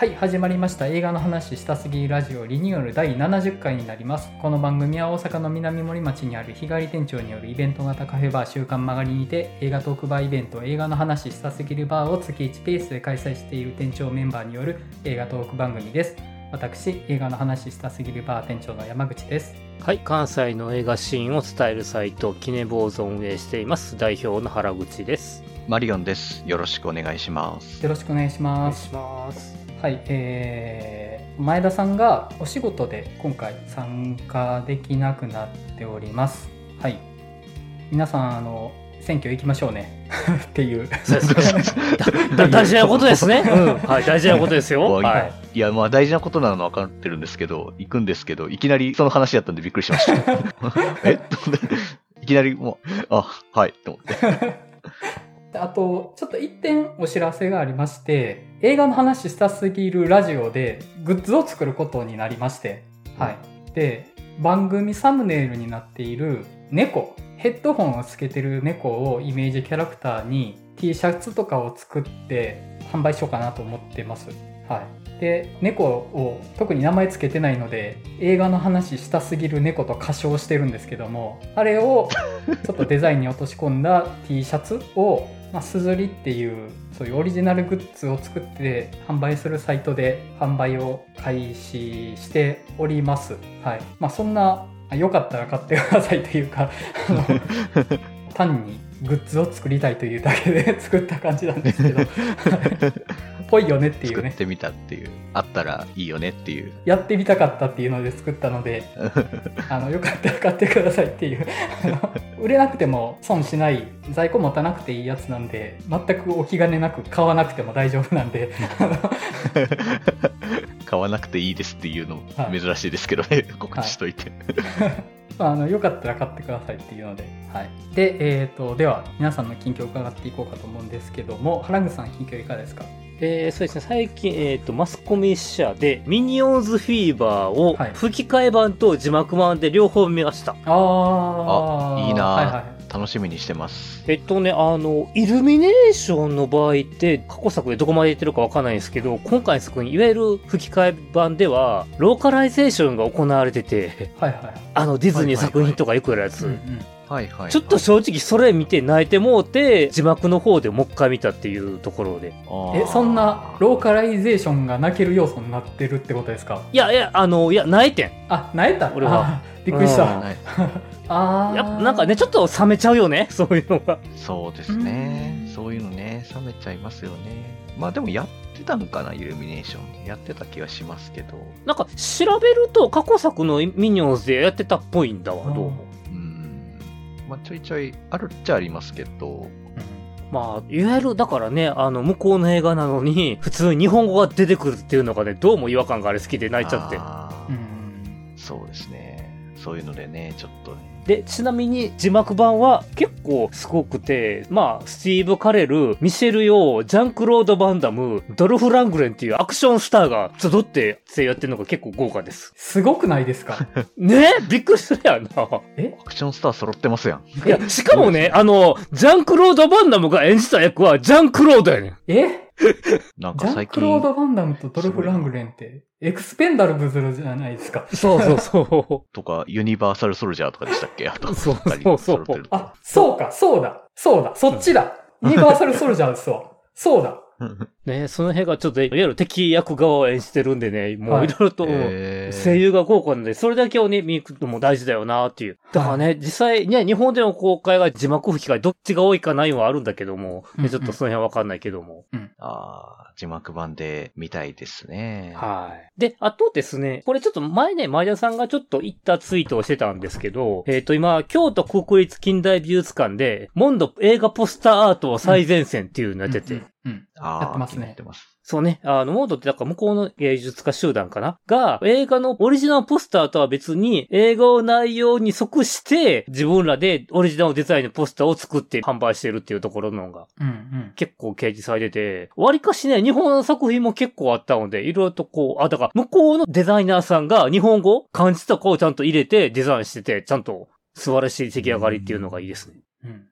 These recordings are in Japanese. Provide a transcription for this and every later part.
はい始まりました映画の話したすぎラジオリニューアル第70回になりますこの番組は大阪の南森町にある日帰り店長によるイベント型カフェバー週刊曲がりにて映画トークバーイベント映画の話したすぎるバーを月1ペースで開催している店長メンバーによる映画トーク番組です私映画の話したすぎるバー店長の山口ですはい、関西の映画シーンを伝えるサイト、キネボーズを運営しています。代表の原口です。マリオンです。よろしくお願いします。よろしくお願いしお願ますいします。はい、えー、前田さんがお仕事で今回参加できなくなっております。はい。皆さん、あの、選挙行きましょうね。っていう。大事なことですね。うん。はい、大事なことですよ。はい。いや、まあ大事なことなのは分かってるんですけど、行くんですけど、いきなりその話だったんでびっくりしました。え？っていきなりもう、あ、はい、と思って。あと、ちょっと一点お知らせがありまして、映画の話したすぎるラジオでグッズを作ることになりまして、はい。で、番組サムネイルになっている猫、ヘッドホンをつけてる猫をイメージキャラクターに T シャツとかを作って販売しようかなと思ってます。はい。で、猫を特に名前つけてないので、映画の話したすぎる猫と歌唱してるんですけども、あれをちょっとデザインに落とし込んだ T シャツを、まあ、すずりっていうそういうオリジナルグッズを作って販売するサイトで販売を開始しております。はい。まあそんな、あよかったら買ってくださいというか、単にグッズを作りたいというだけで作った感じなんですけど、ぽいよねっていうね。作ってみたっていう、あったらいいよねっていう。やってみたかったっていうので作ったので、あのよかったら買ってくださいっていう売れなくても損しない在庫持たなくていいやつなんで全くお気兼ねなく買わなくても大丈夫なんで 買わなくていいですっていうのはい珍しいですけどね、告知しといて。まああのよかったら買ってくださいっていうので、はい、で、えー、とでは皆さんの近況を伺っていこうかと思うんですけども原口さん近況いかがですか？えー、そうですね、最近、えっ、と、マスコミ社で、ミニオンズフィーバーをはい。吹き替え版と字幕版で両方見ました。ああいいなはいはい楽しみにしてます。えっとね、あの、イルミネーションの場合って、過去作でどこまで言ってるかわかんないんですけど、今回の作品、いわゆる吹き替え版では、ローカライゼーションが行われてて、はいはいあの、ディズニー作品とかよくやるやつ。うんうんはいはい。ちょっと正直それ見て泣いてもうて、字幕の方でもう一回見たっていうところで。えそんなローカライゼーションが泣ける要素になってるってことですか？いやいや、あの、いや、泣いてん。あ泣いた？俺はあびっくりした、うんはい ああやっぱなんかね、ちょっと冷めちゃうよね、そういうのが。そうですね。そういうのね、冷めちゃいますよね。まあでもやってたのかな、イルミネーション。やってた気はしますけど。なんか調べると過去作のミニオンズでやってたっぽいんだわ、どうも。うん。まあちょいちょいあるっちゃありますけど、まあ、いわゆる、だからね、あの、向こうの映画なのに、普通に日本語が出てくるっていうのがね、どうも違和感があれ好きで泣いちゃって。うんそうですね。そういうのでね、ちょっとね。で、ちなみに字幕版は結構すごくて、まあ、スティーブ・カレル、ミシェル・ヨー、ジャンクロード・バンダム、ドルフ・ラングレンっていうアクションスターが集って声優やってるのが結構豪華です。すごくないですか？ね？びっくりするやんな。え？アクションスター揃ってますやん。いや、しかもね、あの、ジャンクロード・バンダムが演じた役はジャンクロードやねん。え？なんジャンか最近。クロード・バンダムとドルフ・ラングレンってエクスペンダルブズルじゃないですか。そうそうそ とか、ユニバーサルソルジャーとかでしたっけ？あと、そうそうそう。揃ってるあそうかそうだそうだそっちだ。ユニバーサル・ソルジャーですわ。そうだ。う。ね、その辺がちょっと、いわゆる敵役側を演じてるんでね、もういろいろと、声優が豪華なんで、それだけをね、見に行くのも大事だよなっていう。だからね、実際ね、日本での公開が字幕吹き替え、どっちが多いかないはあるんだけども、うんうん。ねちょっとその辺はわかんないけども。ああ、字幕版で見たいですね。はい。で、あとですね、これちょっと前ね、前田さんがちょっと言ったツイートをしてたんですけど、えっ、と今、京都国立近代美術館で、モンド映画ポスターアートを最前線っていうのやってて、うんうんああ、やってますね気になってます。そうね。あの、モードってなんか向こうの芸術家集団かな？が、映画のオリジナルポスターとは別に、映画の内容に即して、自分らでオリジナルデザインのポスターを作って販売してるっていうところのが、うんうん結構掲示されてて、割かしね、日本の作品も結構あったので、いろいろとこう、あ、だから、向こうのデザイナーさんが日本語、漢字とかをちゃんと入れてデザインしてて、ちゃんと素晴らしい出来上がりっていうのがいいですね。うんうん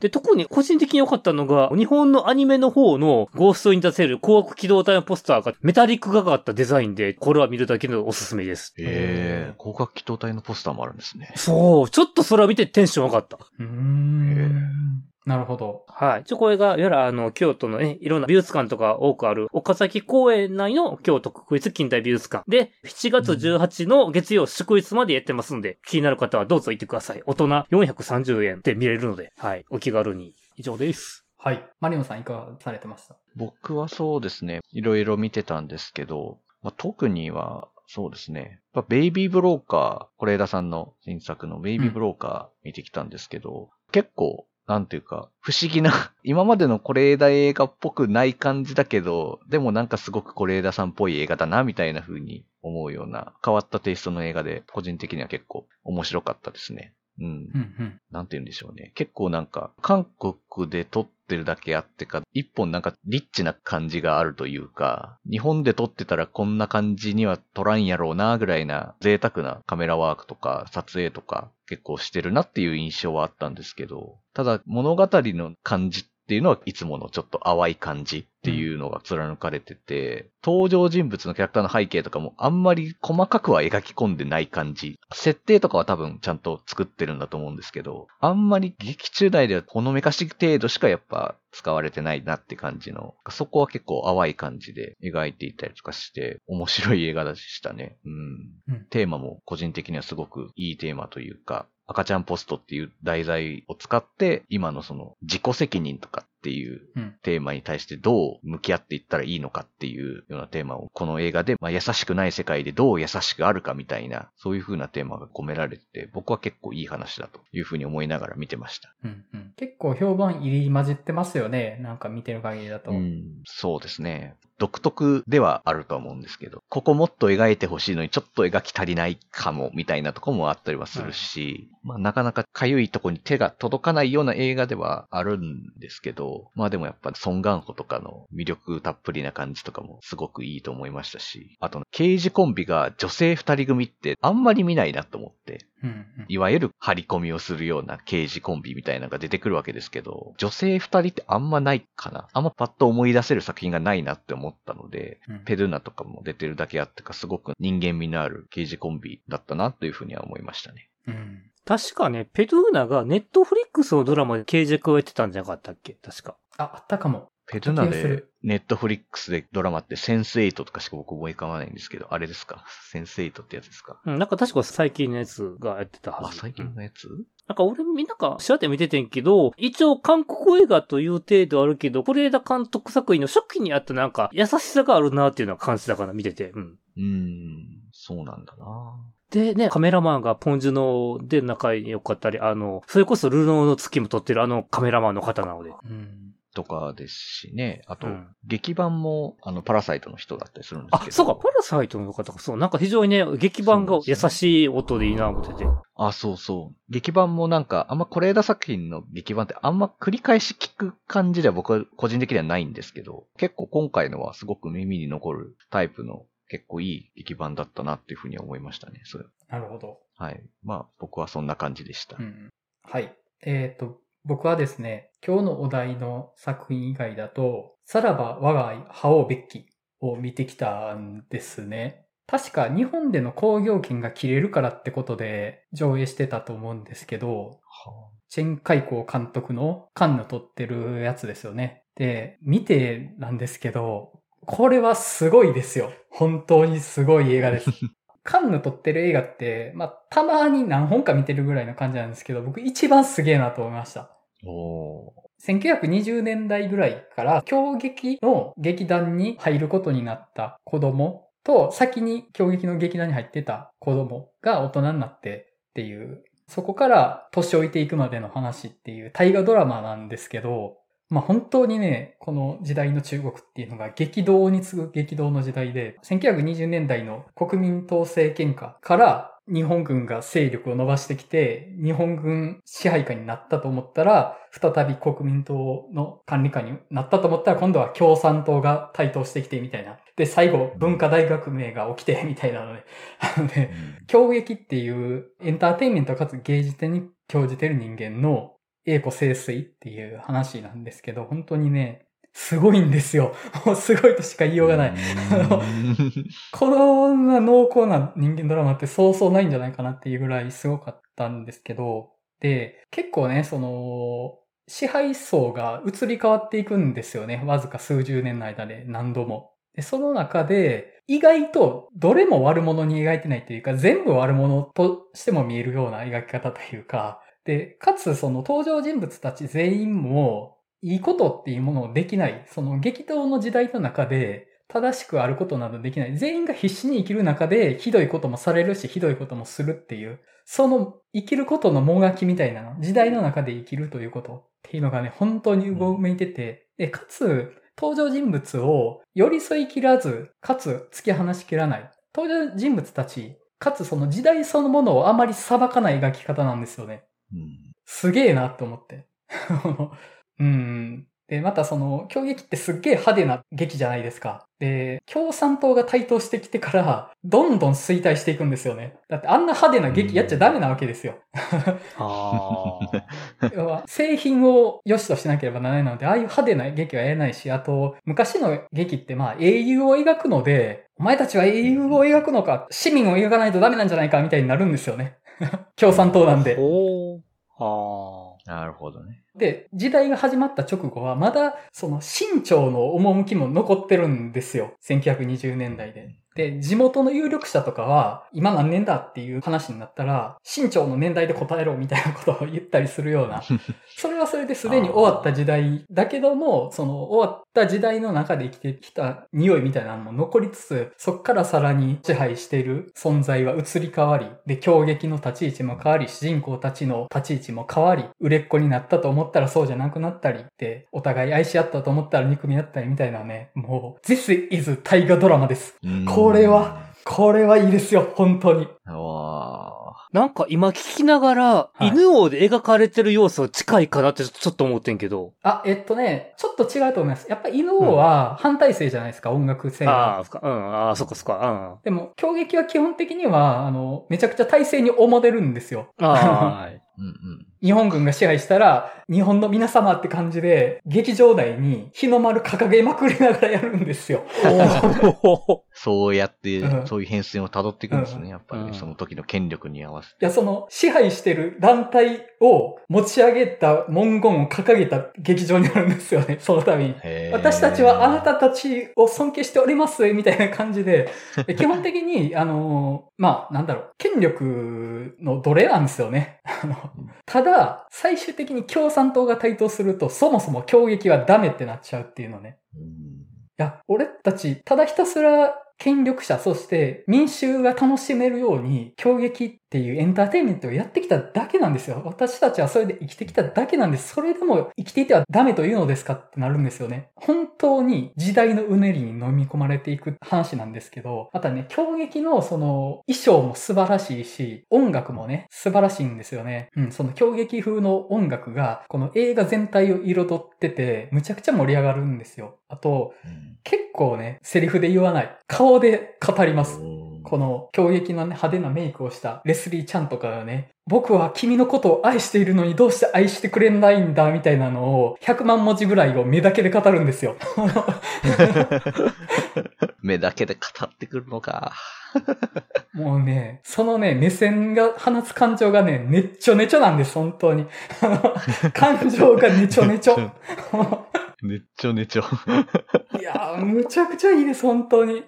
で、特に個人的に良かったのが、日本のアニメの方のゴーストに出せる光学機動隊のポスターがメタリックがかったデザインで、これは見るだけのおすすめです。へえ、広角機動隊のポスターもあるんですね。そう、ちょっとそれを見てテンション上がった。うーん。なるほど。はい。ちょ、これが、いわゆるあの、京都のね、いろんな美術館とか多くある、岡崎公園内の京都国立近代美術館で、7月18の月曜祝日までやってますんで、気になる方はどうぞ行ってください。大人430円で見れるので、はい。お気軽に。以上です。はい。マリオンさんいかがされてました？僕はそうですね、いろいろ見てたんですけど、まあ、特には、そうですね。やっぱベイビーブローカー、是枝さんの新作のベイビーブローカー見てきたんですけど、結構、なんていうか、不思議な、今までの是枝映画っぽくない感じだけど、でもなんかすごく是枝さんっぽい映画だな、みたいな風に思うような、変わったテイストの映画で、個人的には結構面白かったですね。うん。うんうん。なんて言うんでしょうね。結構なんか、韓国で撮ってるだけあってか、一本なんかリッチな感じがあるというか、日本で撮ってたらこんな感じには撮らんやろうな、ぐらいな贅沢なカメラワークとか撮影とか結構してるなっていう印象はあったんですけど、ただ物語の感じっていうのはいつものちょっと淡い感じっていうのが貫かれてて、登場人物のキャラクターの背景とかもあんまり細かくは描き込んでない感じ。設定とかは多分ちゃんと作ってるんだと思うんですけど、あんまり劇中内ではほのめかし程度しかやっぱ使われてないなって感じの、そこは結構淡い感じで描いていたりとかして、面白い映画でしたね。うん。うんテーマも個人的にはすごくいいテーマというか、赤ちゃんポストっていう題材を使って、今のその自己責任とかっていううんテーマに対してどう向き合っていったらいいのかっていうようなテーマをこの映画で、まあ、優しくない世界でどう優しくあるかみたいな、そういう風なテーマが込められてて、僕は結構いい話だという風に思いながら見てました。うんうん。結構評判入り混じってますよね。なんか見てる限りだと。うん、そうですね。独特ではあると思うんですけど、ここもっと描いてほしいのにちょっと描き足りないかも、みたいなとこもあったりはするし、まあなかなかかゆいとこに手が届かないような映画ではあるんですけど、まあでもやっぱソン・ガンホとかの魅力たっぷりな感じとかもすごくいいと思いましたし、あと刑事コンビが女性二人組ってあんまり見ないなと思って。いわゆる張り込みをするような刑事コンビみたいなのが出てくるわけですけど、女性二人ってあんまないかな。あんまパッと思い出せる作品がないなって思ったので、うんペルーナとかも出てるだけあってか、すごく人間味のある刑事コンビだったなというふうには思いましたね。うん。確かね、ペドゥーナがネットフリックスのドラマで刑事役をやってたんじゃなかったっけ？確か。あ、あったかも。ペルーナでネットフリックスでドラマってセンスエイトとかしか僕思い浮かばないんですけど、あれですか？センスエイトってやつですか？うん、なんか確か最近のやつがやってたはあ、ず。最近うんのやつ、なんか俺みんなか調べて見ててんけど、一応韓国映画という程度あるけど、是枝監督作品の初期にあったなんか優しさがあるなっていうのは感じたかな、見てて。うん。うーん、そうなんだなでね、カメラマンがポンジュノで仲良かったり、あの、それこそルノーの月も撮ってるあのカメラマンの方なので。うん。とかですしね。あと、うん劇版も、あの、パラサイトの人だったりするんですけど。、あそうか、パラサイトの方か、そう、なんか非常にね、劇版が優しい音でいいな思ってて。あ、そうそう。劇版もなんか、あんま是枝作品の劇版ってあんま繰り返し聞く感じでは僕は個人的にはないんですけど、結構今回のはすごく耳に残るタイプの結構いい劇版だったなっていうふうには思いましたね。それ。なるほど。はい。まあ、僕はそんな感じでした。うん。はい。えっ、と、僕はですね、今日のお題の作品以外だと、さらば我が愛、覇王ベッキを見てきたんですね。確か日本での興行権が切れるからってことで上映してたと思うんですけど、チェン・カイコー監督のカンヌ撮ってるやつですよね。で、見てなんですけど、これはすごいですよ。本当にすごい映画です。カンヌ撮ってる映画って、まあ、たまに何本か見てるぐらいの感じなんですけど、僕一番すげえなと思いました。おー1920年代ぐらいから狂劇の劇団に入ることになった子供と先に狂劇の劇団に入ってた子供が大人になってっていう、そこから年老いていくまでの話っていう大河ドラマなんですけど、まあ本当にね、この時代の中国っていうのが激動に次ぐ激動の時代で、1920年代の国民統制権下から日本軍が勢力を伸ばしてきて、日本軍支配下になったと思ったら、再び国民党の管理下になったと思ったら、今度は共産党が台頭してきてみたいな。で、最後、文化大革命が起きてみたいなので、あのね、うん狂劇っていうエンターテインメントかつ芸術に興じてる人間の栄子清水っていう話なんですけど、本当にね、すごいんですよ。も うすごいとしか言いようがない。こんな濃厚な人間ドラマってそうそうないんじゃないかなっていうぐらいすごかったんですけど、で、結構ね、その、支配層が移り変わっていくんですよね。わずか数十年の間で何度も。で、その中で、意外とどれも悪者に描いてないというか、全部悪者としても見えるような描き方というか、で、かつその登場人物たち全員も、いいことっていうものをできない、その激闘の時代の中で、正しくあることなどできない。全員が必死に生きる中で、ひどいこともされるし、ひどいこともするっていう、その生きることのもがきみたいなの、時代の中で生きるということっていうのがね、本当にうごめいてて、で、かつ、登場人物を寄り添い切らず、かつ突き放しきらない。登場人物たち、かつその時代そのものをあまり裁かない描き方なんですよね。うん、すげえなって思って。うん。で、またその、攻撃ってすっげえ派手な劇じゃないですか。で、共産党が台頭してきてから、どんどん衰退していくんですよね。だってあんな派手な劇やっちゃダメなわけですよ。要は製品を良しとしなければならないので、ああいう派手な劇はやれないし、あと、昔の劇ってまあ英雄を描くので、お前たちは英雄を描くのか、市民を描かないとダメなんじゃないかみたいになるんですよね。共産党なんで。ああ。なるほどね。で、時代が始まった直後は、まだ、その、清朝の趣も残ってるんですよ。1920年代で。で、地元の有力者とかは、今何年だっていう話になったら、清朝の年代で答えろみたいなことを言ったりするような、それはそれですでに終わった時代だけども、その終わった時代の中で生きてきた匂いみたいなのも残りつつ、そっからさらに支配している存在は移り変わり、で、狂撃の立ち位置も変わり、主人公たちの立ち位置も変わり、売れっ子になったと思ったらそうじゃなくなったり、で、お互い愛し合ったと思ったら憎み合ったりみたいなね、もう、This is 大河ドラマです。これは、これはいいですよ、本当に。なんか今聞きながら、はい、犬王で描かれてる要素近いかなってちょっと思ってんけど。あ、えっとね、ちょっと違うと思います。やっぱ犬王は反対性じゃないですか、うん、音楽性ああ、うん、ああ、そっかそっか、うん。でも、攻撃は基本的には、あの、めちゃくちゃ体制に重でるんですよ。ああ、はい。うんうん、日本軍が支配したら、日本の皆様って感じで、劇場内に日の丸掲げまくりながらやるんですよ。そうやって、うん、そういう変遷を辿っていくんですね、やっぱり、ね、その時の権力に合わせて。いや、その支配してる団体を持ち上げた文言を掲げた劇場になるんですよね、そのために。私たちはあなたたちを尊敬しております、みたいな感じで、基本的に、あの、まあ、なんだろう、権力の奴隷なんですよね。ただ、最終的に共産党が台頭すると、そもそも攻撃はダメってなっちゃうっていうのね。いや、俺たち、ただひたすら権力者、そして民衆が楽しめるように、攻撃っていうエンターテインメントをやってきただけなんですよ。私たちはそれで生きてきただけなんです。それでも生きていてはダメというのですかってなるんですよね。本当に時代のうねりに飲み込まれていく話なんですけど、またね、攻撃のその衣装も素晴らしいし、音楽もね、素晴らしいんですよね。うん、その攻撃風の音楽が、この映画全体を彩ってて、むちゃくちゃ盛り上がるんですよ。あと、うん、結構ね、セリフで言わない。顔で語ります。この強撃の、ね、派手なメイクをしたレスリーちゃんとかがね、僕は君のことを愛しているのにどうして愛してくれないんだみたいなのを100万文字ぐらいを目だけで語るんですよ。目だけで語ってくるのか。もうね、そのね、目線が放つ感情がね、ねっちょねちょなんです、本当に。感情がねちょねちょ。ねっちょねちょ。いやー、むちゃくちゃいいです、本当に。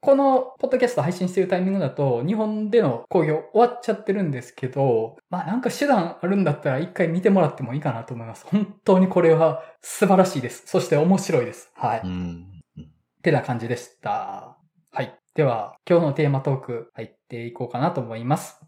このポッドキャスト配信してるタイミングだと、日本での興行終わっちゃってるんですけど、まあなんか手段あるんだったら一回見てもらってもいいかなと思います。本当にこれは素晴らしいです。そして面白いです。はい。うん。ってな感じでした。はい。では、今日のテーマトーク入っていこうかなと思います。